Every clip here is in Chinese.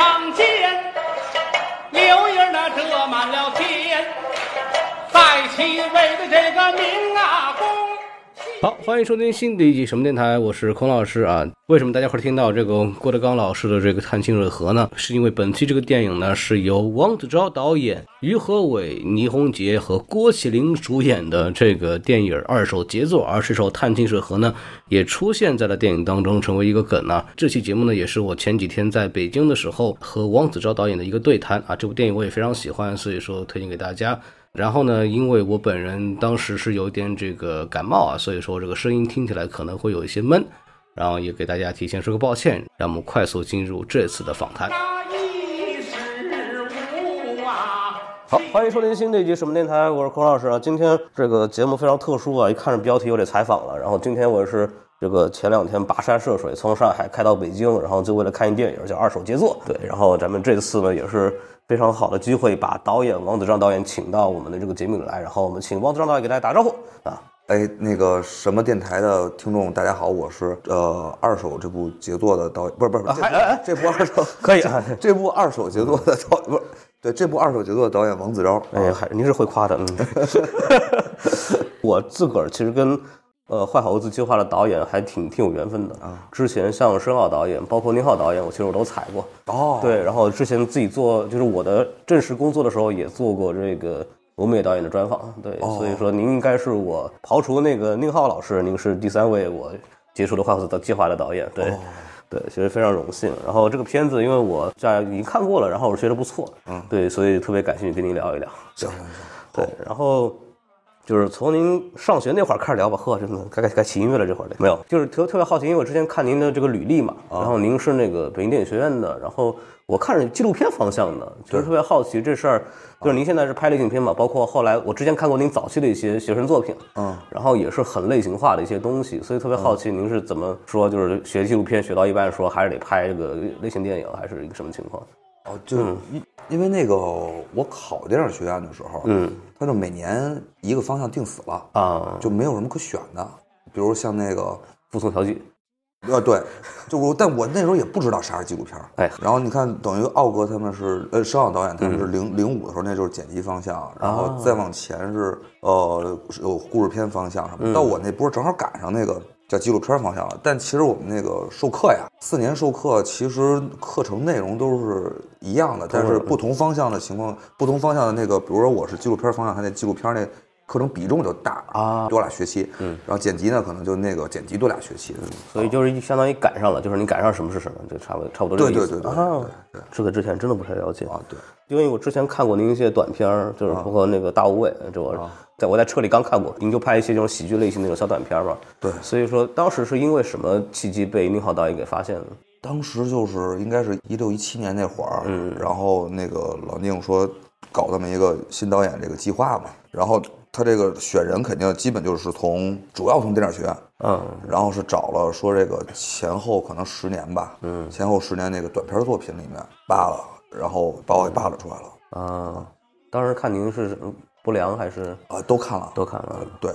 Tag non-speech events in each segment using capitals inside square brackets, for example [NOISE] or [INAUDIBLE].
上见，柳叶那遮满了天，在其位的这个明啊公。好，欢迎收听新的一集什么电台，我是孔老师啊。为什么大家会听到这个郭德纲老师的这个《探清水河》呢？是因为本期这个电影呢是由王子昭导演、于和伟、倪虹洁和郭麒麟主演的这个电影二手杰作，而这首《探清水河》呢也出现在了电影当中，成为一个梗啊。这期节目呢也是我前几天在北京的时候和王子昭导演的一个对谈啊。这部电影我也非常喜欢，所以说推荐给大家。然后呢，因为我本人当时是有点这个感冒啊，所以说这个声音听起来可能会有一些闷，然后也给大家提前说个抱歉。让我们快速进入这次的访谈。好，欢迎收听新的一集什么电台，我是孔老师啊。今天这个节目非常特殊啊，一看着标题我得采访了。然后今天我是这个前两天跋山涉水从上海开到北京，然后就为了看一电影叫《二手杰作》。对，然后咱们这次呢也是非常好的机会，把导演王子章导演请到我们的这个节目里来，然后我们请王子章导演给大家打招呼啊。哎，那个什么电台的听众，大家好，我是呃二手这部杰作的导演，不是不是，这部这部二手 [LAUGHS] 可以啊这部二手杰作的导不是对这部二手杰作的导演王子昭，哎，还您是会夸的，嗯。[LAUGHS] 我自个儿其实跟呃坏猴子计划的导演还挺挺有缘分的啊。之前像申奥导演，包括宁浩导演，我其实我都采过。哦对，然后之前自己做就是我的正式工作的时候，也做过这个欧美导演的专访。对，所以说您应该是我刨除那个宁浩老师，您是第三位我接触的坏猴子的计划的导演。对。对，其实非常荣幸。然后这个片子，因为我在已经看过了，然后我觉得不错，嗯，对，所以特别感兴趣跟您聊一聊。行行行，对，然后就是从您上学那会儿开始聊吧，呵，真的该该该起音乐了这会儿没有，就是特特别好奇，因为我之前看您的这个履历嘛，然后您是那个北京电影学院的，然后我看着纪录片方向的，就是特别好奇这事儿，就是您现在是拍类型片嘛，包括后来我之前看过您早期的一些学生作品，嗯，然后也是很类型化的一些东西，所以特别好奇您是怎么说，就是学纪录片学到一半说还是得拍这个类型电影，还是一个什么情况？哦，就是因因为那个我考电影学院的时候，嗯，他就每年一个方向定死了，啊，就没有什么可选的，比如像那个服从调剂，呃，对，就我，但我那时候也不知道啥是纪录片儿。哎。然后你看，等于奥哥他们是，呃，申奥导演他们是零零五的时候，那就是剪辑方向，然后再往前是呃有故事片方向什么。到我那波正好赶上那个叫纪录片方向了。但其实我们那个授课呀，四年授课，其实课程内容都是一样的，但是不同方向的情况，不同方向的那个，比如说我是纪录片方向，他那纪录片那。课程比重就大啊多俩学期，嗯，然后剪辑呢，可能就那个剪辑多俩学期，所以就是相当于赶上了，就是你赶上什么是什么，就差不多差不多这个意思对对对对啊。这个之前真的不太了解啊，对。因为我之前看过您一些短片，就是包括那个大无畏，这我在我在车里刚看过，您就拍一些这种喜剧类型的那种小短片儿嘛。对所以说当时是因为什么契机被宁浩导演给发现的？当时就是应该是一六一七年那会儿，嗯，然后那个老宁说搞这么一个新导演这个计划嘛，然后他这个选人肯定基本就是从主要从电影学院，嗯，然后是找了说这个前后可能十年吧，嗯，前后十年那个短片作品里面扒了，然后把我给扒拉出来了，啊，当时看您是不良还是啊，都看了，都看了？对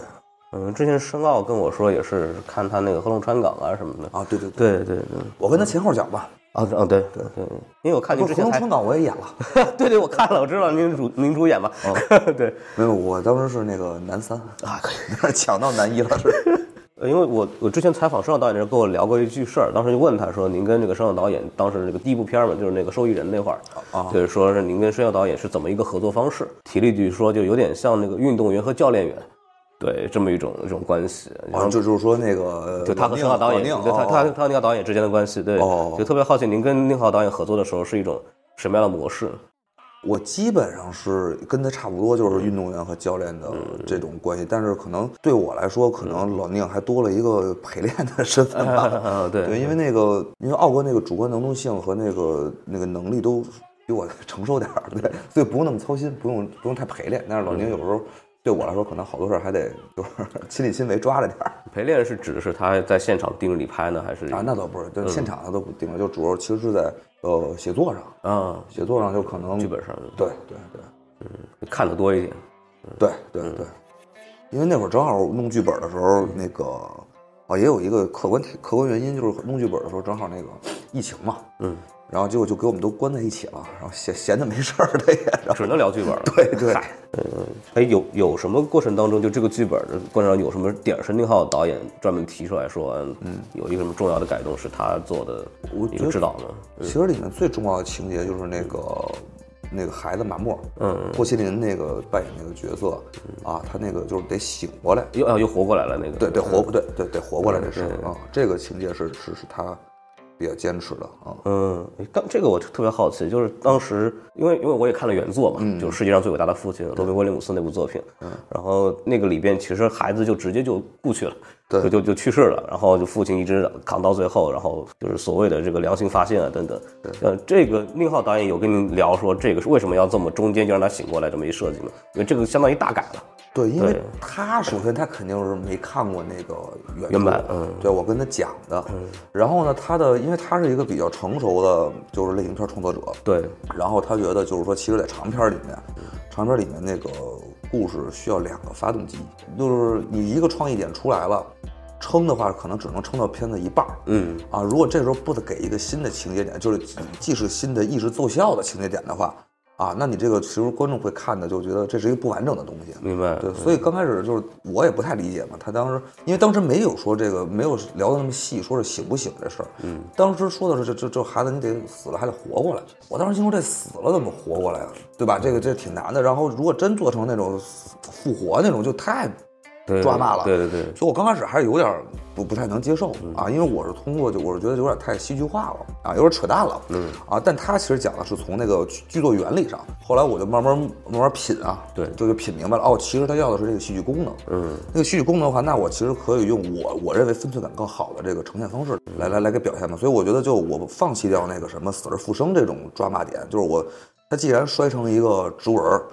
嗯，之前申奥跟我说也是看他那个《合龙川港》啊什么的。啊，对对对，对对对，我跟他前后脚吧，啊啊对对对，因为我看您之前川港》我也演了，[LAUGHS] 对对，我看了，我知道您主您主演嘛。[LAUGHS] 对，没有，我当时是那个男三啊，可以。[LAUGHS] 抢到男一了是。呃，因为我我之前采访申奥导演的时候跟我聊过一句事儿，当时就问他说，您跟这个申奥导演当时那个第一部片儿嘛，就是那个受益人那会儿，啊就是说是您跟申奥导演是怎么一个合作方式？提了一句说，就有点像那个运动员和教练员，对这么一种一种关系。然后啊，就就是说那个，就他和申浩导演，宁对他哦他他和宁浩导演之间的关系，对，哦就特别好奇您跟宁浩导演合作的时候是一种什么样的模式？我基本上是跟他差不多，就是运动员和教练的这种关系，但是可能对我来说，可能老宁还多了一个陪练的身份吧。[LAUGHS] 对，因为那个，因为奥哥那个主观能动性和那个那个能力都比我 [LAUGHS] 承受点儿，对，所以不用那么操心，不用不用太陪练。但是老宁有时候对我来说，可能好多事儿还得就是 [LAUGHS] 亲力亲为抓着点儿。陪练是指的是他在现场盯着你拍呢，还是啊，那倒不是，对，现场他都不盯着，就主要其实是在呃写作上，啊写作上就可能剧本上对对对。嗯看的多一点？对对对，因为那会儿正好弄剧本的时候，那个啊，也有一个客观客观原因，就是弄剧本的时候正好那个疫情嘛，嗯，然后结果就给我们都关在一起了，然后闲闲的没事儿的也，只能聊剧本了。[LAUGHS] 对对。嗨，嗯，哎，有有什么过程当中，就这个剧本的过程中有什么点儿是宁浩导演专门提出来说，嗯，有一个什么重要的改动是他做的一我觉得个指导呢？其实里面最重要的情节就是那个那个孩子马默，嗯，郭麒麟那个扮演那个角色啊，他那个就是得醒过来，又啊又活过来了那个。对，对活，对对得活过来这事儿啊，这个情节是是是他比较坚持的啊。嗯，哎当这个我特别好奇，就是当时因为因为我也看了原作嘛，就是世界上最伟大的父亲罗宾威廉姆斯那部作品，嗯，然后那个里边其实孩子就直接就故去了，对就就就去世了，然后就父亲一直扛到最后，然后就是所谓的这个良心发现啊等等，呃，这个宁浩导演有跟您聊说这个是为什么要这么中间就让他醒过来这么一设计吗？因为这个相当于大改了，对，因为他首先他肯定是没看过那个原原版嗯。对我跟他讲的，嗯。然后呢，他的因为他是一个比较成熟的，就是类型片创作者，对，然后他觉得就是说，其实，在长片里面，长片里面那个故事需要两个发动机，就是你一个创意点出来了，撑的话可能只能撑到片子一半儿。嗯，啊，如果这时候不得给一个新的情节点，就是既是新的意识奏效的情节点的话，啊，那你这个其实观众会看的就觉得这是一个不完整的东西。明白，对，所以刚开始就是我也不太理解嘛，他当时因为当时没有说这个没有聊的那么细，说是醒不醒这事儿。嗯，当时说的是这这这孩子你得死了还得活过来。我当时心说这死了怎么活过来啊？对吧？这个这挺难的。然后如果真做成那种复活那种，就太对抓骂了。对对对，所以我刚开始还是有点儿不不太能接受啊，因为我是通过就我是觉得有点太戏剧化了啊，有点扯淡了，嗯啊，但他其实讲的是从那个剧剧作原理上，后来我就慢慢慢慢品啊，对就就品明白了哦，其实他要的是这个戏剧功能，嗯，那个戏剧功能的话，那我其实可以用我我认为分寸感更好的这个呈现方式来来来给表现嘛，所以我觉得就我放弃掉那个什么死而复生这种抓骂点，就是我。他既然摔成一个植物人儿，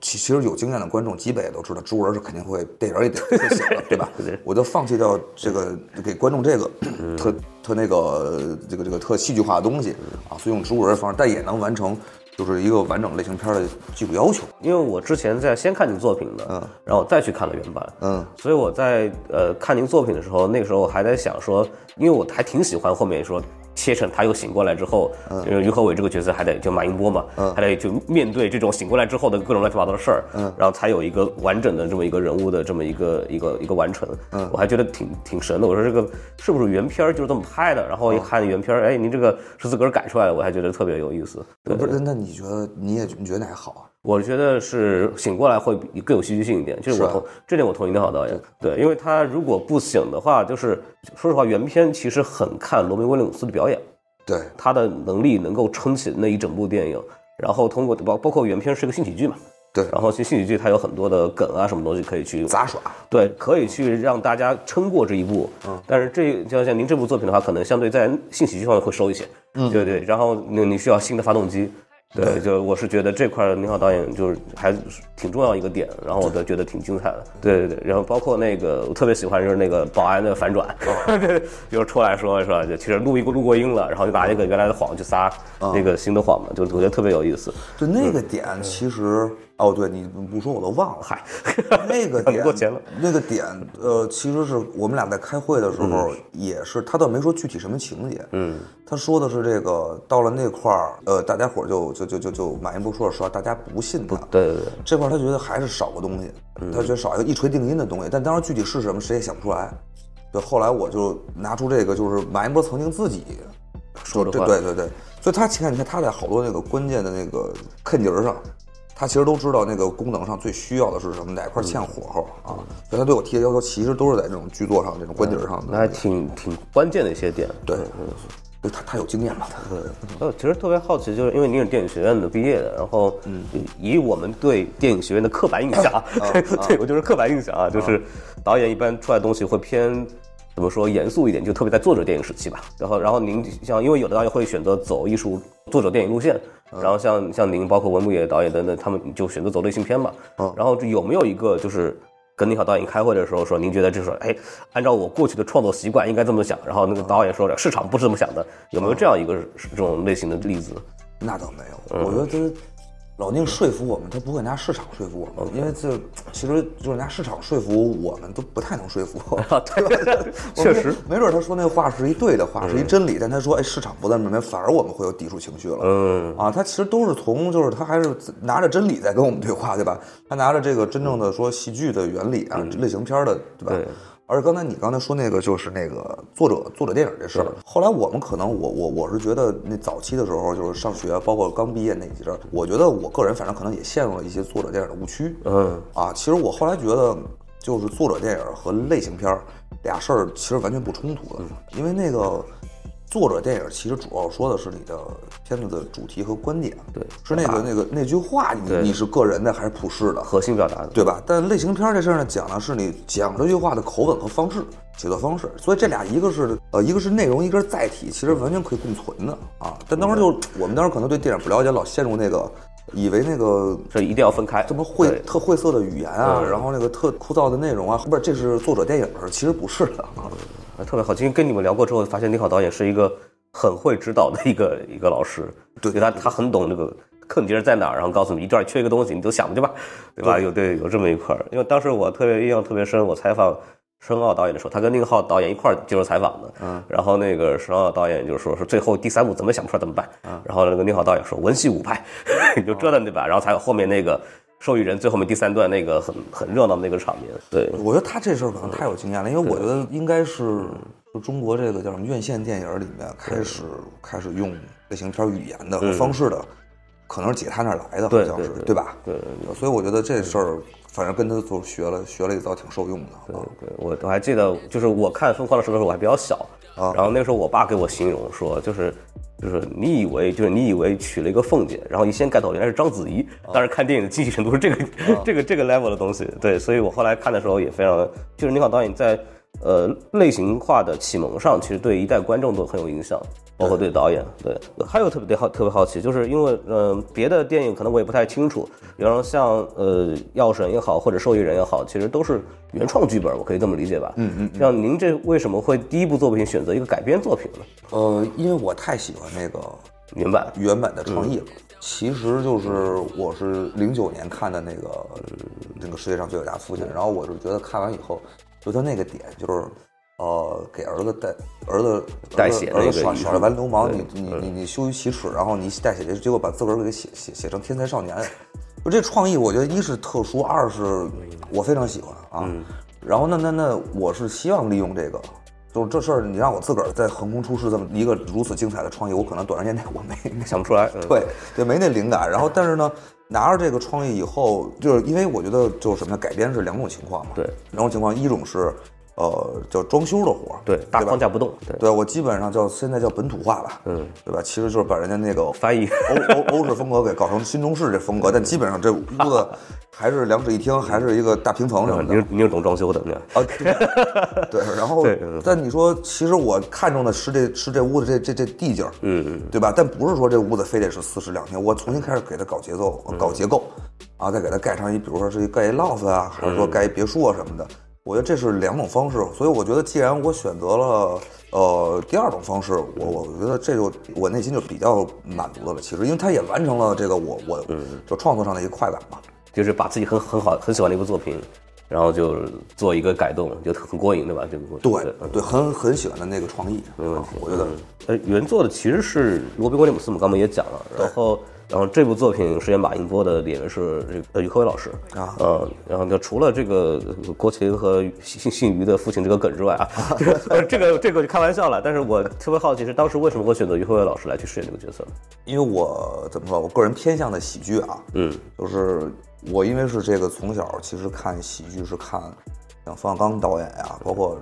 其其实有经验的观众基本也都知道，植物人是肯定会电影也得会写的，对吧？[LAUGHS] 我就放弃掉这个给观众这个特特那个这个这个特戏剧化的东西啊，所以用植物人方式，但也能完成就是一个完整类型片的技术要求。因为我之前在先看您作品的，嗯，然后我再去看了原版，嗯，所以我在呃看您作品的时候，那个时候我还在想说，因为我还挺喜欢后面说切成他又醒过来之后，嗯，于和伟这个角色还得就马英波嘛，嗯，还得就面对这种醒过来之后的各种乱七八糟的事儿，嗯，然后才有一个完整的这么一个人物的这么一个一个一个完成，嗯，我还觉得挺挺神的。我说这个是不是原片儿就是这么拍的？然后一看原片儿，哎，您这个是自个儿改出来的，我还觉得特别有意思。对不是，那你觉得你也你觉得哪个好啊？我觉得是醒过来会比更有戏剧性一点，就是我同这点我同意宁浩导演，对，因为他如果不醒的话，就是说实话，原片其实很看罗宾威廉姆斯的表演，对，他的能力能够撑起那一整部电影，然后通过包包括原片是个性喜剧嘛，对然后其实性喜剧它有很多的梗啊什么东西可以去杂耍，对，可以去让大家撑过这一步。嗯，但是这就像您这部作品的话，可能相对在性喜剧方面会收一些。嗯，对对。然后你你需要新的发动机。对，就我是觉得这块儿宁浩导演就是还是挺重要一个点，然后我都觉得挺精彩的。对对对，然后包括那个我特别喜欢就是那个保安的反转，[LAUGHS] 对，就是出来说是吧？就其实录一个录过音了，然后就拿那个原来的谎去撒那个新的谎嘛，就我觉得特别有意思。就那个点其实。哦，对你不说我都忘了，嗨，[LAUGHS] 那个 [LAUGHS] 点过钱了，那个点，呃，其实是我们俩在开会的时候，也是他倒没说具体什么情节，嗯，他说的是这个到了那块儿，呃，大家伙儿就就就就就马云波说了实话，大家不信他，对对对，这块儿他觉得还是少个东西，他觉得少一个一锤定音的东西，但当时具体是什么谁也想不出来。对，后来我就拿出这个，就是马云波曾经自己说的话，对对对，所以他你看，你看他在好多那个关键的那个坑节儿上，他其实都知道那个功能上最需要的是什么，哪块欠火候啊，所以他对我提的要求其实都是在这种剧作上、这种关节上的那还。挺挺关键的一些点。对，对他他有经验嘛，他呃，其实特别好奇，就是因为你是电影学院的毕业的，然后以我们对电影学院的刻板印象，[LAUGHS] 啊，对我就是刻板印象啊，就是导演一般出来的东西会偏。怎么说严肃一点，就特别在作者电影时期吧。然后，然后您像，因为有的导演会选择走艺术作者电影路线，然后像像您，包括文牧野导演等等，他们就选择走类型片嘛。然后有没有一个就是跟宁浩导演开会的时候说，您觉得就是说，哎，按照我过去的创作习惯应该这么想，然后那个导演说市场不是这么想的，有没有这样一个这种类型的例子？那倒没有。我觉得他老宁说服我们，他不会拿市场说服我们，因为这其实就是拿市场说服我们都不太能说服，[LAUGHS] 对吧？[LAUGHS] 确实，没准他说那话是一对的话，是一真理，但他说哎市场不在那边，反而我们会有抵触情绪了。嗯啊，他其实都是从就是他还是拿着真理在跟我们对话，对吧？他拿着这个真正的说戏剧的原理啊，类型片的，对吧？对而且刚才你刚才说那个就是那个作者作者电影这事儿，后来我们可能我我我是觉得那早期的时候就是上学，包括刚毕业那几阵儿，我觉得我个人反正可能也陷入了一些作者电影的误区。嗯啊，其实我后来觉得，就是作者电影和类型片儿俩事儿其实完全不冲突的，因为那个作者电影其实主要说的是你的片子的主题和观点，对是那个那个那句话你对你是个人的还是普世的，核心表达的，对吧？但类型片儿这事儿呢，讲的是你讲这句话的口吻和方式、写作方式，所以这俩一个是呃一个是内容，一个是载体，其实完全可以共存的啊。但当时就我们当时可能对电影不了解，老陷入那个以为那个这一定要分开。这么晦特晦涩的语言啊，嗯然后那个特枯燥的内容啊，不是这是作者电影，其实不是的啊。啊特别好。今天跟你们聊过之后，发现宁好导演是一个很会指导的一个一个老师，对他他很懂这个坑节在哪儿，然后告诉你一段缺一个东西，你就想去吧，对吧？有对有这么一块儿。因为当时我特别印象特别深，我采访申奥导演的时候，他跟宁浩导演一块儿接受采访的，嗯，然后那个申奥导演就说说最后第三部怎么想不出来怎么办，嗯，然后那个宁浩导演说文戏武派，[LAUGHS] 你就折腾对吧？然后才有后面那个。受益人最后面第三段那个很很热闹的那个场面，对，我觉得他这事儿可能太有经验了，因为我觉得应该是就中国这个叫什么院线电影里面开始开始用类型片语言的方式的，可能是姐他那儿来的，好像是对吧？对。所以我觉得这事儿反正跟他就学了学了一遭，挺受用的对。对，我我还记得，就是我看《疯狂的石头》的时候，我还比较小，啊。然后那个时候我爸给我形容说，就是就是你以为就是你以为娶了一个凤姐，然后一掀盖头原来是章子怡，当时看电影的惊喜程度是这个、这个这个 level 的东西，对，所以我后来看的时候也非常，就是宁好导演在呃类型化的启蒙上，其实对一代观众都很有影响。包括对导演，对，还有特别好特别好奇，就是因为嗯、呃别的电影可能我也不太清楚，比方说像呃药神也好，或者受益人也好，其实都是原创剧本，我可以这么理解吧？嗯嗯。像您这为什么会第一部作品选择一个改编作品呢？呃，因为我太喜欢那个原版，原版的创意了。其实就是我是零九年看的那个那个世界上最伟大父亲，然后我是觉得看完以后，就他那个点就是。呃，给儿子带儿子带血儿子耍耍完流氓，你你你你羞于启齿，然后你带血，结果把自个儿给写写写成天才少年。就这创意，我觉得一是特殊，二是我非常喜欢啊。然后那那那我是希望利用这个，就是这事儿，你让我自个儿在横空出世这么一个如此精彩的创意，我可能短时间内我没没想不出来。嗯、对对，没那灵感。然后，但是呢，拿着这个创意以后，就是因为我觉得就是什么呢？改编是两种情况嘛。对，两种情况，一种是呃叫装修的活儿，对，大框架不动，对，对我基本上叫现在叫本土化吧，嗯，对吧？其实就是把人家那个翻译欧欧欧式风格给搞成新中式这风格，但基本上这屋子 [LAUGHS] 还是两室一厅，还是一个大平层什么的你是您是懂装修的，你看啊。对，然后 [LAUGHS] 但你说，其实我看中的是这是这屋子这这这地界儿，嗯嗯，对吧？但不是说这屋子非得是四室两厅，我重新开始给它搞节奏、嗯搞结构，啊，再给它盖上一，比如说是一盖一 loft 啊，还是说盖一别墅啊什么的。我觉得这是两种方式，所以我觉得既然我选择了呃第二种方式，我我觉得这就我内心就比较满足的了。其实，因为它也完成了这个我我就创作上的一个快感嘛。就是把自己很很好很喜欢的一部作品，然后就做一个改动，就很过瘾，对吧？这个对对，很很喜欢的那个创意，没问题。我觉得，呃，原作的其实是罗宾威廉姆斯，我们刚刚也讲了，然后。然后这部作品饰演马应波的演员是这个呃于和伟老师啊，呃，然后就除了这个郭麒和姓姓于的父亲这个梗之外啊，这个这个这个就开玩笑了。但是我特别好奇是当时为什么会选择于和伟老师来去饰演这个角色？因为我怎么说，我个人偏向的喜剧啊，嗯，就是我因为是这个从小其实看喜剧是看像冯小刚导演呀、包括。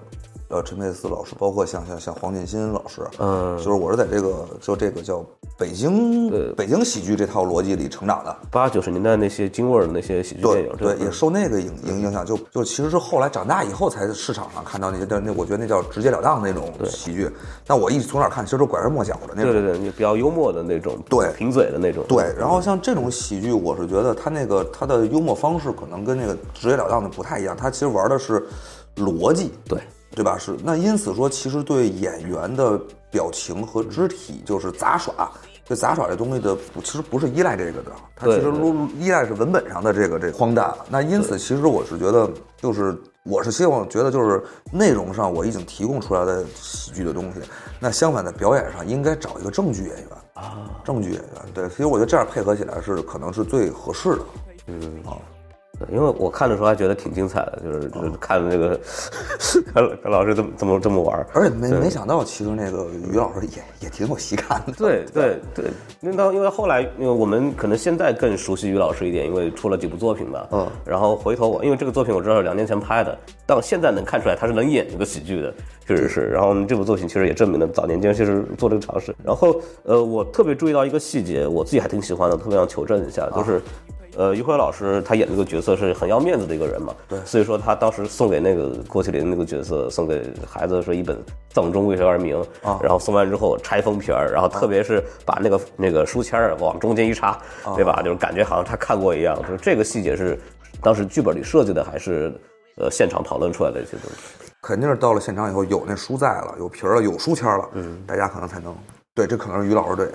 呃，陈佩斯老师，包括像像像黄建新老师，嗯，就是我是在这个就这个叫北京北京喜剧这套逻辑里成长的。八九十年代那些京味儿的那些喜剧电影，对，也受那个影影影响，就就其实是后来长大以后才市场上看到那些，那那我觉得那叫直截了当那种喜剧。但我一从哪看，其实都拐弯抹角的那种。对对对，比较幽默的那种，对，贫嘴的那种。对，然后像这种喜剧，我是觉得他那个他的幽默方式可能跟那个直截了当的不太一样，他其实玩的是逻辑。对。对吧？是那因此说，其实对演员的表情和肢体就是杂耍，对杂耍这东西的不其实不是依赖这个的，它其实依依赖是文本上的这个这个荒诞。那因此，其实我是觉得，就是我是希望觉得就是内容上我已经提供出来的喜剧的东西，那相反在表演上应该找一个正剧演员啊，正剧演员。对，所以我觉得这样配合起来是可能是最合适的。对因为我看的时候还觉得挺精彩的，就是就是看这个看看老师这么这么这么玩儿。而且没没想到，其实那个于老师也也挺有喜感的。[LAUGHS] 对对对，那到因为后来，因为我们可能现在更熟悉于老师一点，因为出了几部作品嘛。嗯然后回头我因为这个作品我知道是两年前拍的，但我现在能看出来他是能演这个喜剧的，确实是。然后这部作品其实也证明了早年间其实做这个尝试。然后呃，我特别注意到一个细节，我自己还挺喜欢的，特别想求证一下，就是。呃，于辉老师他演这个角色是很要面子的一个人嘛，对所以说他当时送给那个郭麒麟那个角色，送给孩子说一本《藏中为谁而名》啊然后送完之后拆封皮儿，然后特别是把那个那个书签儿往中间一插，对吧？就是感觉好像他看过一样，就是这个细节是当时剧本里设计的，还是呃现场讨论出来的一些东西？肯定是到了现场以后有那书在了，有皮儿了，有书签了，嗯，大家可能才能对，这可能是于老师对。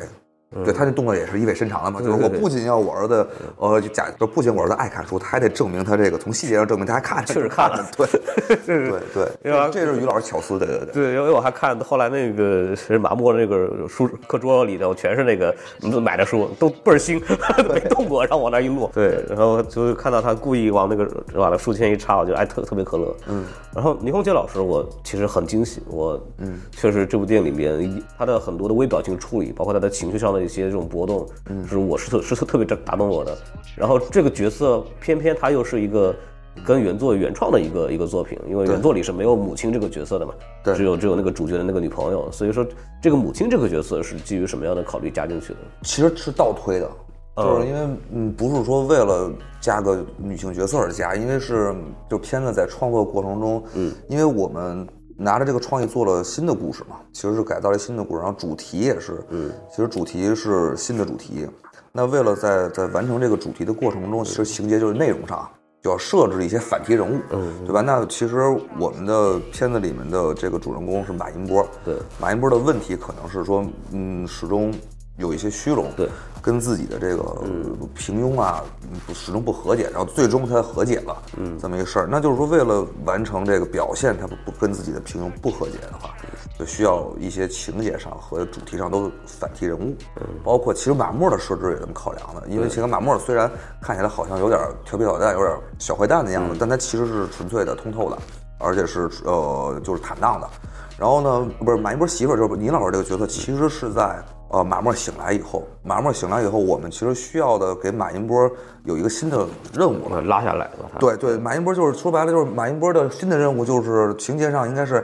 对他那动作也是意味深长的嘛，就是我不仅要我儿子，呃，就假就不仅我儿子爱看书，他还得证明他这个从细节上证明他还看，确实看了 [LAUGHS] 对，对对因为这是于老师巧思，对对对。对，因为我还看后来那个是马默那个书课桌里头全是那个买的书，都倍儿新，[LAUGHS] 没动过，然后往那一摞。对，然后就看到他故意往那个往那书签一插，我就哎特特别可乐。嗯，然后倪虹洁老师我其实很惊喜，我嗯确实这部电影里面他的很多的微表情处理，包括他的情绪上的一些这种波动，嗯，是我是特是特特别打动我的。然后这个角色偏偏他又是一个。跟原作原创的一个一个作品，因为原作里是没有母亲这个角色的嘛，对只有只有那个主角的那个女朋友，所以说这个母亲这个角色是基于什么样的考虑加进去的？其实是倒推的，就是因为嗯，不是说为了加个女性角色而加，因为是就片子在创作过程中，嗯，因为我们拿着这个创意做了新的故事嘛，其实是改造了新的故事，然后主题也是，嗯，其实主题是新的主题。那为了在在完成这个主题的过程中，其实情节就是内容上就要设置一些反题人物，嗯，对吧？那其实我们的片子里面的这个主人公是马银波，对，马银波的问题可能是说，嗯，始终有一些虚荣，对，跟自己的这个平庸啊，始终不和解，然后最终他和解了，嗯，这么一个事儿。那就是说，为了完成这个表现，他不不跟自己的平庸不和解的话，就需要一些情节上和主题上都反替人物，包括其实马默的设置也这么考量的，因为其实马默虽然看起来好像有点调皮捣蛋，有点小坏蛋的样子，但他其实是纯粹的、通透的，而且是呃就是坦荡的。然后呢，不是马一波媳妇儿，就是倪老师这个角色，其实是在呃马默醒来以后，马默醒来以后，我们其实需要的给马银波有一个新的任务了。拉下来了，对对，马银波就是说白了就是马银波的新的任务就是情节上应该是，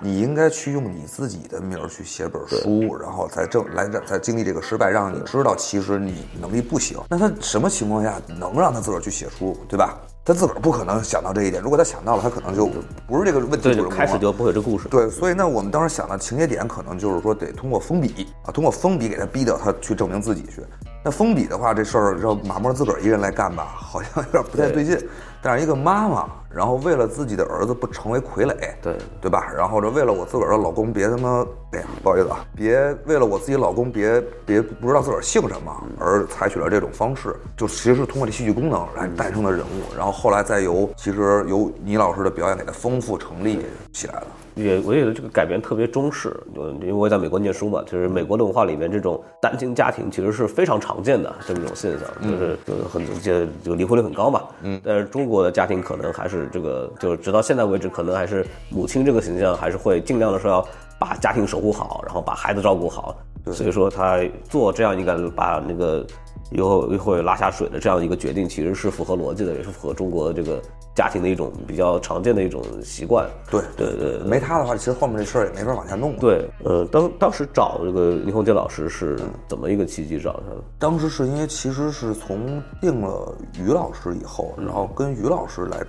你应该去用你自己的名儿去写本书，然后才正来才经历这个失败，让你知道其实你能力不行。那他什么情况下能让他自个儿去写书，对吧？他自个儿不可能想到这一点，如果他想到了，他可能就不是这个问题对，主开始就不会有这故事。对，所以那，我们当时想的情节点可能就是说得通过封笔啊，通过封笔给他逼到他去证明自己去。那封笔的话，这事儿让马默自个儿一个人来干吧，好像有点不太对劲。但是一个妈妈，然后为了自己的儿子不成为傀儡，对对吧？然后这为了我自个儿的老公别他妈，哎呀，不好意思啊，别为了我自己老公别别不知道自个儿姓什么而采取了这种方式，就其实是通过这戏剧功能来诞生的人物，然后后来再由其实由倪老师的表演给他丰富成立起来了。也我觉得这个改编特别中式，就因为我也在美国念书嘛，就是美国的文化里面这种单亲家庭其实是非常常见的这么一种现象，就是就是很就就离婚率很高嘛。嗯，但是中国的家庭可能还是这个，就是直到现在为止，可能还是母亲这个形象还是会尽量的说要把家庭守护好，然后把孩子照顾好。所以说他做这样一个把那个以后以后拉下水的这样一个决定，其实是符合逻辑的，也是符合中国这个家庭的一种比较常见的一种习惯。对对对对没他的话，其实后面这事儿也没法往下弄。，对，呃，当当时找这个倪虹洁老师是怎么一个契机找他的？当时是因为其实是从定了于老师以后，然后跟于老师来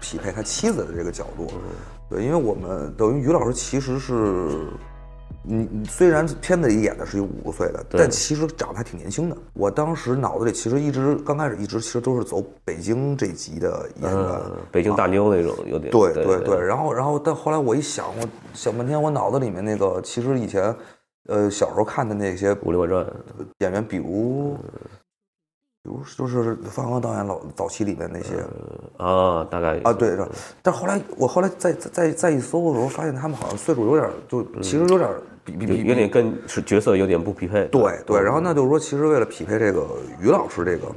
匹配他妻子的这个角度。对，因为我们等于于老师其实是。你你虽然片子里演的是一个五十岁的，但其实长得还挺年轻的。我当时脑子里其实一直刚开始一直其实都是走北京这级的演员，呃，北京大妞那种有点对对对对，然后然后但后来我一想，我想半天，我脑子里面那个其实以前呃小时候看的那些《武林外传》演员，比如比如就是方刚导演老早期里面那些啊，大概啊，对，是但后来我后来再再再再一搜的时候，发现他们好像岁数有点，就其实有点儿比比比有有点跟是角色有点不匹配。对对，然后那就是说，其实为了匹配这个于老师这个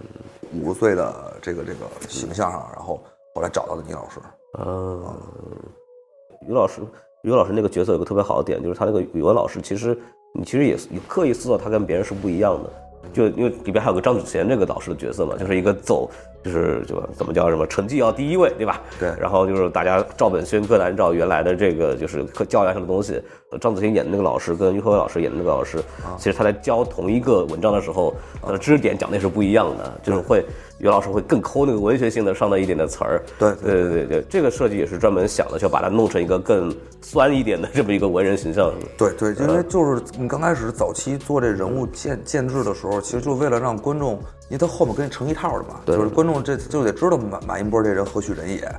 五十岁的这个这个形象上，然后后来找到的倪老师。嗯，于老师，于老师那个角色有个特别好的点，就是他那个语文老师，其实你其实也也刻意塑造他跟别人是不一样的。就因为里边还有个张子贤这个导师的角色嘛，就是一个走，就是就怎么叫什么成绩要第一位，对吧？对然后就是大家照本宣科的按照原来的这个就是课教研上的东西，张子贤演的那个老师跟于和伟老师演的那个老师，其实他在教同一个文章的时候，他的知识点讲的是不一样的，就是会于老师会更抠那个文学性的上的一点的词儿。对对对对对，这个设计也是专门想的，就把它弄成一个更酸一点的这么一个文人形象。对对，因为就是你刚开始早期做这人物建建制的时候，其实就为了让观众，因为他后面跟你成一套的嘛，就是观众这就得知道马马音波这人何许人也，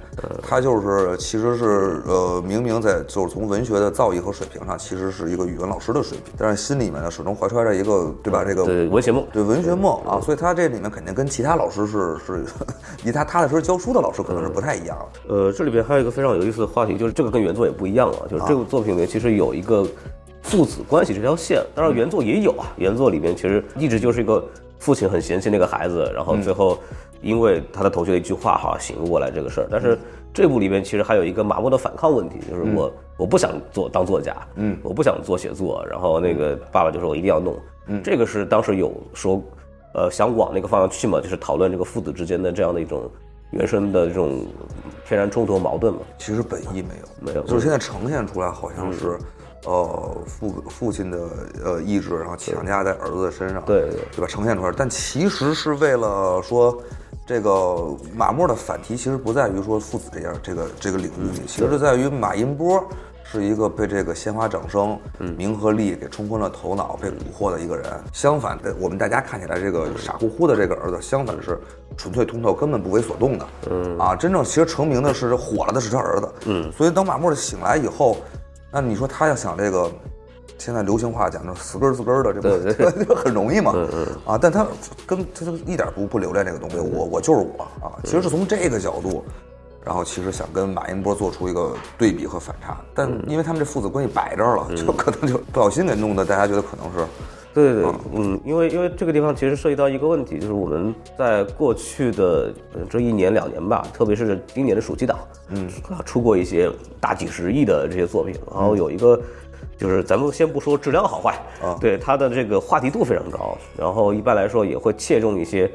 他就是其实是呃明明在就是从文学的造诣和水平上，其实是一个语文老师的水平，但是心里面呢始终怀揣着一个对吧这个对文学梦。对文学梦啊，所以他这里面肯定跟其他老师是是，[LAUGHS] 以他踏踏实实教书的老师可能是不太一样的。呃，这里边还有一个非常有意思的话题，就是这个跟原作也不一样啊，就是这部作品里其实有一个父子关系这条线，当然原作也有啊，原作里面其实一直就是一个父亲很嫌弃那个孩子，然后最后因为他的同学的一句话哈醒悟过来这个事儿，但是这部里面其实还有一个麻木的反抗问题，就是我、我不想做当作家，嗯，我不想做写作，然后那个爸爸就说我一定要弄，嗯，这个是当时有说。呃，想往那个方向去嘛，就是讨论这个父子之间的这样的一种原生的这种天然冲突和矛盾嘛。其实本意没有，没有就是现在呈现出来好像是，呃，父父亲的呃意志，然后强加在儿子的身上，对对对吧？呈现出来，但其实是为了说，这个马莫的反题其实不在于说父子这样这个这个领域里，其实是在于马音波是一个被这个鲜花掌声、名和利给冲昏了头脑、被蛊惑的一个人。相反的，我们大家看起来这个傻乎乎的这个儿子，相反是纯粹通透、根本不为所动的。嗯啊，真正其实成名的是火了的是他儿子。嗯，所以等马莫醒来以后，那你说他要想这个。现在流行话讲的死根儿死根儿的，这不这不很容易嘛？啊，但他跟他就一点不不留恋这个东西，我我就是我啊。其实是从这个角度，然后其实想跟马英波做出一个对比和反差，但因为他们这父子关系摆这儿了，就可能就不小心给弄的，大家觉得可能是对对对，嗯，因为因为这个地方其实涉及到一个问题，就是我们在过去的呃这一年两年吧，特别是今年的暑期档，嗯，出过一些大几十亿的这些作品，然后有一个。就是咱们先不说质量好坏啊。对它的这个话题度非常高，然后一般来说也会切中一些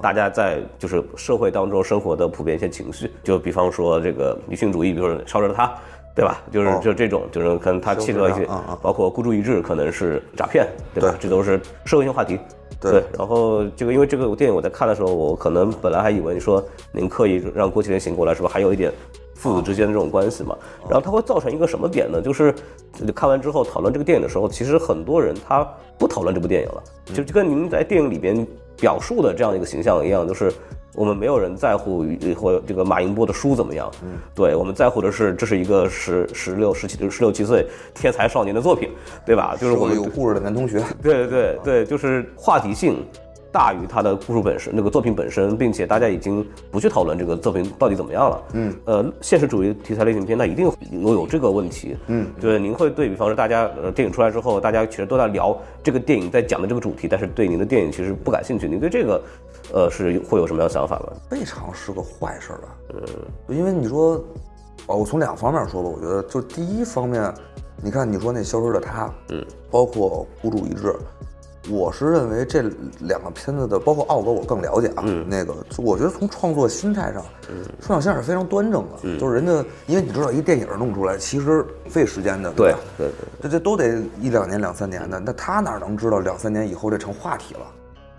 大家在就是社会当中生活的普遍一些情绪，就比方说这个女性主义，比如说烧着他，对吧？就是哦就这种，就是可能它切中一些包括孤注一掷可能是诈骗，对吧？这都是社会性话题。对然后这个因为这个电影我在看的时候，我可能本来还以为说您刻意让郭麒麟醒过来，是不是还有一点父子之间的这种关系嘛？然后它会造成一个什么点呢？就是你看完之后讨论这个电影的时候，其实很多人他不讨论这部电影了，就就跟您在电影里边表述的这样一个形象一样，就是。我们没有人在乎于或这个马英波的书怎么样，嗯，对我们在乎的是这是一个十十六十七十六七岁天才少年的作品，对吧？就是我们有故事的男同学。对对对对，就是话题性大于它的故事本身，那个作品本身，并且大家已经不去讨论这个作品到底怎么样了。嗯，呃，现实主义题材类型片，那一定有有这个问题。嗯，对，您会对比方说大家呃电影出来之后，大家其实都在聊这个电影在讲的这个主题，但是对您的电影其实不感兴趣。您对这个，呃，是会有什么样的想法吗？未尝是个坏事儿吧？嗯，因为你说，哦，我从两方面说吧，我觉得就第一方面，你看你说那消失的他，嗯，包括孤注一掷，我是认为这两个片子的，包括奥哥我更了解啊，那个我觉得从创作心态上，创作心态是非常端正的，就是人家，因为你知道一电影弄出来其实费时间的，对吧？对对，这这都得一两年、两三年的，那他哪能知道两三年以后这成话题了？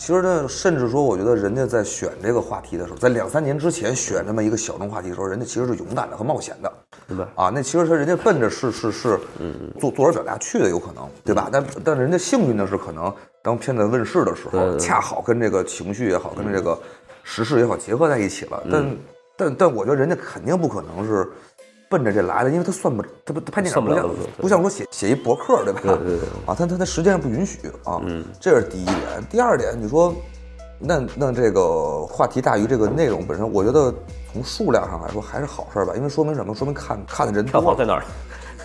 其实呢，甚至说，我觉得人家在选这个话题的时候，在两三年之前选这么一个小众话题的时候，人家其实是勇敢的和冒险的，对吧啊？那其实是人家奔着是是是，做作者表达去的，有可能，对吧？但但人家幸运的是，可能当片子问世的时候，恰好跟这个情绪也好，跟这个时事也好结合在一起了。但但但我觉得人家肯定不可能是。奔着这来的，因为他算不，他不他拍电影不像算不了不像说写写一博客对吧？对对对啊，他他他时间上不允许啊，嗯，这是第一点。第二点，你说，那那这个话题大于这个内容本身，我觉得从数量上来说还是好事儿吧，因为说明什么？说明看看的人多票房在哪儿？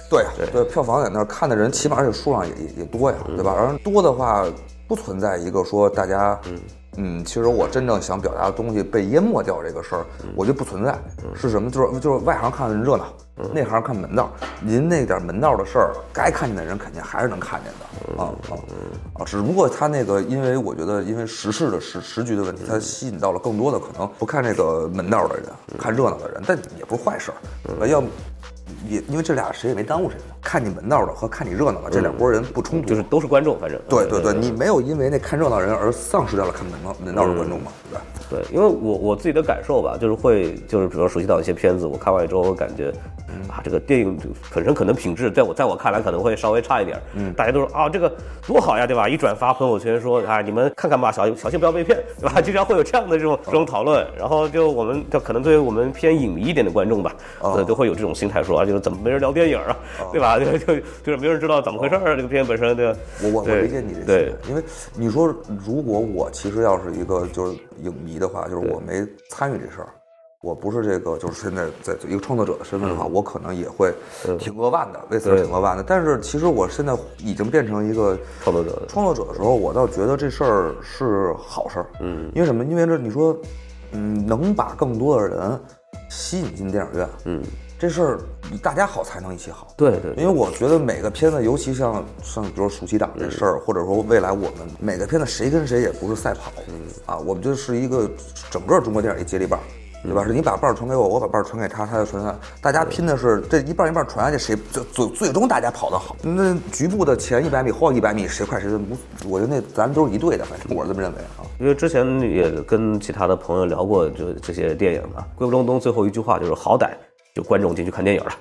对对，票房在那儿看的人，起码而且数量也也也多呀，对吧？而多的话，不存在一个说大家，嗯嗯其实我真正想表达的东西被淹没掉这个事儿，我觉得不存在。是什么？就是就是外行看热闹，内行看门道。您那点门道的事儿，该看见的人肯定还是能看见的啊啊啊！只不过他那个，因为我觉得，因为时事的时时局的问题，它吸引到了更多的可能不看这个门道的人，看热闹的人，但也不是坏事儿。要也因为这俩谁也没耽误谁嘛。看你门道的和看你热闹的这两拨人不冲突，就是都是观众，反正对对对，你没有因为那看热闹人而丧失掉了看门道门道的观众嘛，对吧？对，因为我我自己的感受吧，就是会就是比如说熟悉到一些片子，我看完之后我感觉，啊，这个电影本身可能品质在我在我看来可能会稍微差一点，嗯，大家都说啊这个多好呀，对吧？一转发朋友圈说啊你们看看吧，小小心不要被骗，对吧？经常会有这样的这种这种讨论，然后就我们就可能对于我们偏影迷一点的观众吧，呃都会有这种心态说啊就是怎么没人聊电影啊，对吧？[LAUGHS] 就就就是没人知道怎么回事儿，这个片本身对吧？我我我理解你这对因为你说如果我其实要是一个就是影迷的话，就是我没参与这事儿，我不是这个就是现在在一个创作者的身份的话，我可能也会挺扼腕的，为此挺扼腕的。但是其实我现在已经变成一个创作者创作者的时候，我倒觉得这事儿是好事儿。嗯，因为什么？因为这你说，嗯，能把更多的人吸引进电影院，嗯，这事儿大家好才能一起好。对对因为我觉得每个片子，尤其像像比如暑期档这事儿，或者说未来我们每个片子谁跟谁也不是赛跑，啊，我们就是一个整个中国电影一接力棒。对吧？是你把棒儿传给我，我把棒儿传给他，他就传下来。大家拼的是这一棒一棒传下去，谁最最最终大家跑得好。那局部的前一百米、后一百米谁快谁就无，我觉得那咱们都是一队的，反正我是这么认为啊。因为之前也跟其他的朋友聊过，就这些电影嘛，《归不中东》最后一句话就是好歹就观众进去看电影了。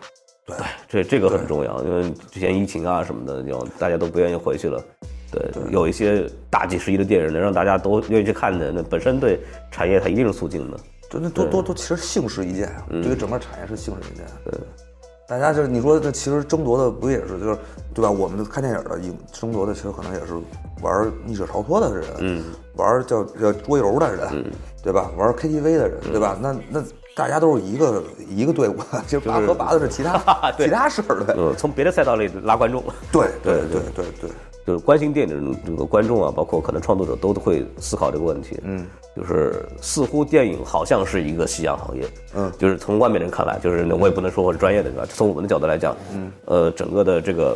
对，这这个很重要，因为之前疫情啊什么的，就大家都不愿意回去了。对，有一些大几十亿的电影能让大家都愿意去看的，那本身对产业它一定是促进的。对那多多多，其实幸事一件啊，这个整个产业是幸事一件。对，大家就是你说这其实争夺的不也是就是对吧？我们看电影的影争夺的其实可能也是玩逆者逃脱的人，嗯，玩叫叫桌游的人，对吧？玩 KTV 的人，对吧？那那大家都是一个一个队伍，其实拔河拔的是其他 [LAUGHS] 其他事儿，对嗯，从别的赛道里拉观众。对对对对对。就是关心电影的这个观众啊，包括可能创作者都会思考这个问题。嗯，就是似乎电影好像是一个夕阳行业。嗯，就是从外面人看来，就是我也不能说我是专业的，对吧？从我们的角度来讲，嗯，呃，整个的这个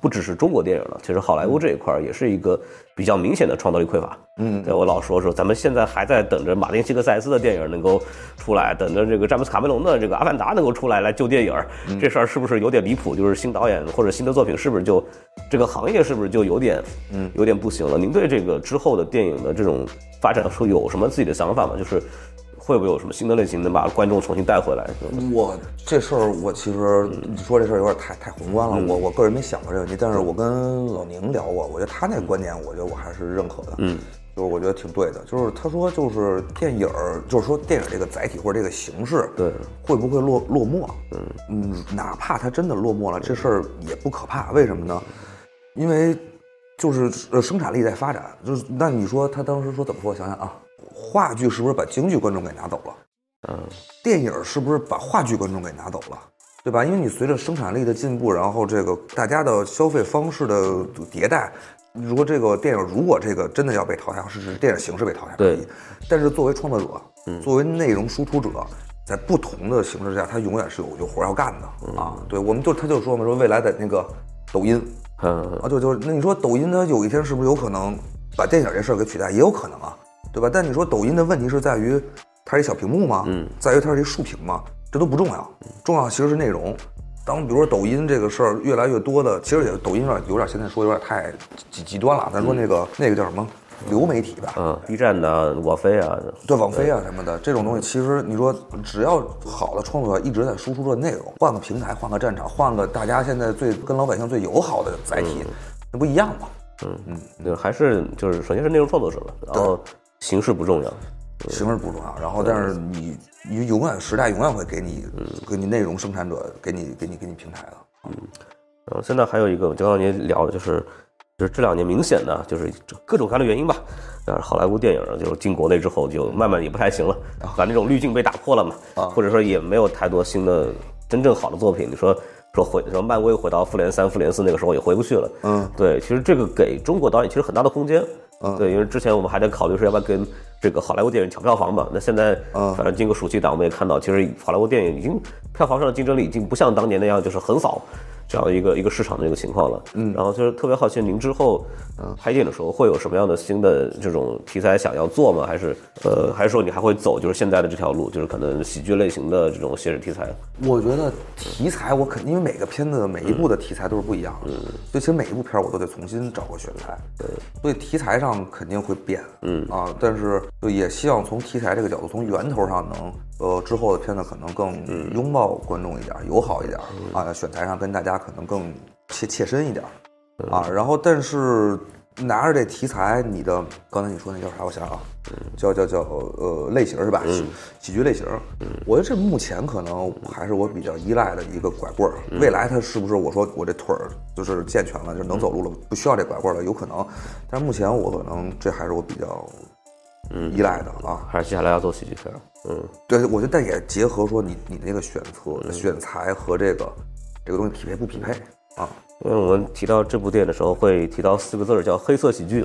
不只是中国电影了，其实好莱坞这一块儿也是一个比较明显的创造力匮乏。嗯，对我老说说，咱们现在还在等着马丁·西克塞斯的电影能够出来，等着这个詹姆斯·卡梅隆的这个《阿凡达》能够出来来救电影儿。这事儿是不是有点离谱？就是新导演或者新的作品是不是就这个行业是不是就有点嗯有点不行了？您对这个之后的电影的这种发展说有什么自己的想法吗？就是会不会有什么新的类型能把观众重新带回来？我这事儿，我其实你说这事儿有点太太宏观了，我我个人没想过这个问题，但是我跟老宁聊过，我觉得他那个观点，我觉得我还是认可的，嗯，就是我觉得挺对的，就是他说就是电影儿，就是说电影这个载体或者这个形式，对，会不会落落寞？嗯嗯，哪怕它真的落寞了，这事儿也不可怕，为什么呢？因为就是呃生产力在发展，就是那你说他当时说怎么说？我想想啊，话剧是不是把京剧观众给拿走了？嗯，电影是不是把话剧观众给拿走了？对吧？因为你随着生产力的进步，然后这个大家的消费方式的迭代，如果这个电影如果这个真的要被淘汰，是指电影形式被淘汰而已对。但是作为创作者，作为内容输出者，在不同的形式下，他永远是有有活要干的啊。对，我们就他就说嘛，说未来的那个抖音嗯，啊，就就那你说抖音它有一天是不是有可能把电影这事儿给取代？也有可能啊，对吧？但你说抖音的问题是在于它是一小屏幕吗？嗯，在于它是一竖屏吗？这都不重要，重要其实是内容。当比如说抖音这个事儿越来越多的，其实也抖音有点有点现在说有点太极极端了。咱说那个那个叫什么流媒体吧，嗯，B 站的、网飞啊，对网飞啊什么的这种东西，其实你说只要好的创作者一直在输出这内容，换个平台，换个战场，换个大家现在最跟老百姓最友好的载体，那不一样吗？嗯嗯对，还是就是首先是内容创作者了，然后形式不重要。形式不重要。然后，但是你你永远时代永远会给你给你内容生产者给你给你给你平台的。然后现在还有一个，就刚刚你聊的就是，就是这两年明显的就是各种各样的原因吧，但是好莱坞电影就是进国内之后就慢慢也不太行了，把那种滤镜被打破了嘛，或者说也没有太多新的真正好的作品。你说说回说漫威回到复联三、复联四那个时候也回不去了，嗯，对，其实这个给中国导演其实很大的空间，嗯对，因为之前我们还在考虑说要不要跟这个好莱坞电影抢票房嘛，那现在，嗯。反正经过暑期档，我们也看到，其实好莱坞电影已经票房上的竞争力已经不像当年那样就是横扫这样一个一个市场的一个情况了，嗯，然后就是特别好奇您之后，拍电影的时候会有什么样的新的这种题材想要做吗？还是呃，[LAUGHS] 还是说你还会走就是现在的这条路，就是可能喜剧类型的这种现实题材？我觉得题材我肯定因为每个片子每一部的题材都是不一样的，所以其实每一部片儿我都得重新找个选材，对，所以题材上肯定会变，嗯。啊，但是就也希望从题材这个角度，从源头上能，呃，之后的片子可能更拥抱观众一点，友好一点啊，选材上跟大家可能更切切身一点啊，然后但是。拿着这题材，你的刚才你说那叫啥？我想想啊，叫叫叫呃类型是吧？喜喜剧类型。我觉得这目前可能还是我比较依赖的一个拐棍儿。未来它是不是我说我这腿儿就是健全了，就能走路了，不需要这拐棍儿了？有可能。但是目前我可能这还是我比较依赖的啊。还是接下来要做喜剧片？嗯，对，我觉得但也结合说你你那个选择、选材和这个这个东西匹配不匹配啊？因为我们提到这部电影的时候，会提到四个字儿叫黑色喜剧，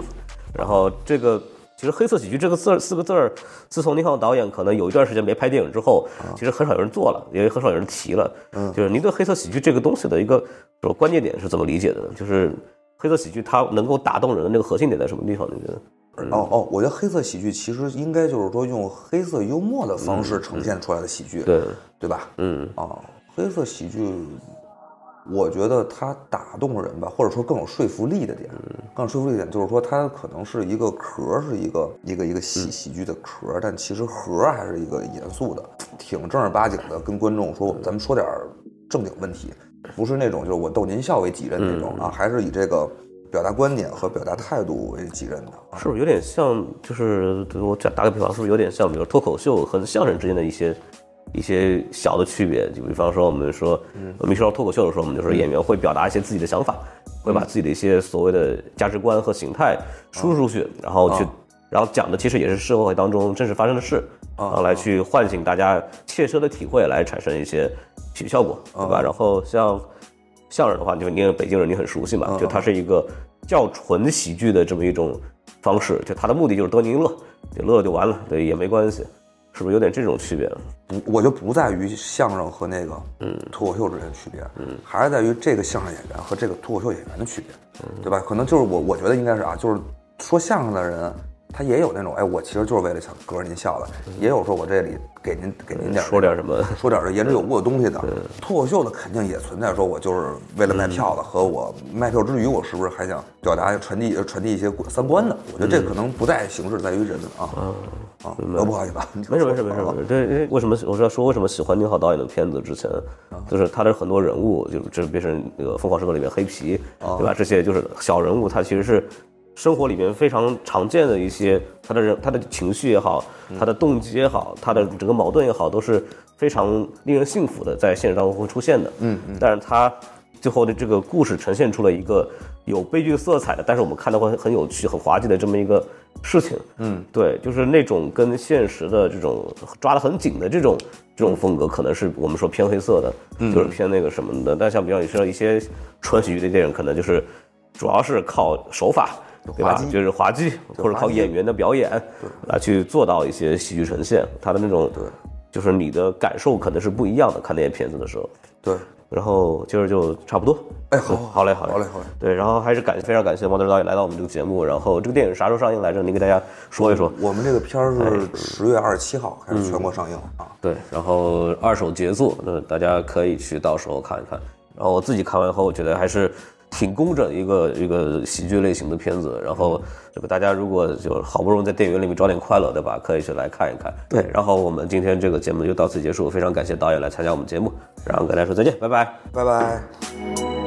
然后这个其实黑色喜剧这个字儿四个字儿，自从宁浩导演可能有一段时间没拍电影之后，其实很少有人做了，也很少有人提了。嗯，就是您对黑色喜剧这个东西的一个说关键点是怎么理解的呢？就是黑色喜剧它能够打动人的那个核心点在什么地方？你觉得？哦哦，我觉得黑色喜剧其实应该就是说用黑色幽默的方式呈现出来的喜剧，对对吧？嗯。啊，黑色喜剧，我觉得它打动人吧，或者说更有说服力的点，更有说服力的点就是说它可能是一个壳，是一个一个一个喜喜剧的壳，但其实核还是一个严肃的，挺正儿八经的，跟观众说咱们说点正经问题，不是那种就是我逗您笑为己任那种啊，还是以这个表达观点和表达态度为己任的啊。是不是有点像？就是我打打个比方，是不是有点像，比如脱口秀和相声之间的一些一些小的区别？就比方说，我们说，我们一说到脱口秀的时候，我们就说演员会表达一些自己的想法，会把自己的一些所谓的价值观和形态输出出去，然后去，然后讲的其实也是社会当中真实发生的事，然后来去唤醒大家切身的体会，来产生一些喜剧效果，对吧？然后像相声的话，就你也北京人，你很熟悉嘛，就它是一个较纯喜剧的这么一种方式，就它的目的就是得您乐，就乐就完了，对，也没关系，是不是有点这种区别？不，我觉得不在于相声和那个嗯脱口秀之间的区别，嗯，还是在于这个相声演员和这个脱口秀演员的区别，对吧？可能就是我我觉得应该是啊，就是说相声的人，他也有那种哎，我其实就是为了想隔着您笑的，也有说我这里给您给您点说点什么？说点这言之有物的东西的。脱口秀的肯定也存在说我就是为了卖票的，和我卖票之余，我是不是还想表达传递传递一些三观的？我觉得这可能不在形式，在于人啊啊，呃不好意思啊，[LAUGHS] 没事没事没事没事。对，因为为什么我是要说为什么喜欢宁浩导演的片子？之前就是他的很多人物，就这变成那个《疯狂时刻》里面黑皮，对吧？这些就是小人物，他其实是生活里面非常常见的一些他的人他的情绪也好，他的动机也好，他的整个矛盾也好，都是非常令人信服的，在现实当中会出现的。嗯嗯。但是他最后的这个故事呈现出了一个有悲剧色彩的，但是我们看到会很有趣、很滑稽的这么一个事情。嗯，对，就是那种跟现实的这种抓得很紧的这种这种风格，可能是我们说偏黑色的，就是偏那个什么的。但像比较你说一些纯喜剧的电影，可能就是主要是靠手法。对吧？就是滑稽，或者靠演员的表演来去做到一些喜剧呈现，他的那种，对，就是你的感受可能是不一样的。看那些片子的时候，对。然后今儿就差不多。哎，好，好嘞，好嘞，好嘞，好嘞。对，然后还是感非常感谢王德导演来到我们这个节目。然后这个电影啥时候上映来着？您给大家说一说。我们这个片儿是十月二十七号开始全国上映啊。对，然后二手杰作，那大家可以去到时候看一看。然后我自己看完后，我觉得还是。挺工整一个一个喜剧类型的片子，然后这个大家如果就好不容易在电影院里面找点快乐，对吧？可以去来看一看。对，然后我们今天这个节目就到此结束，非常感谢导演来参加我们节目，然后跟大家说再见，拜拜，拜拜。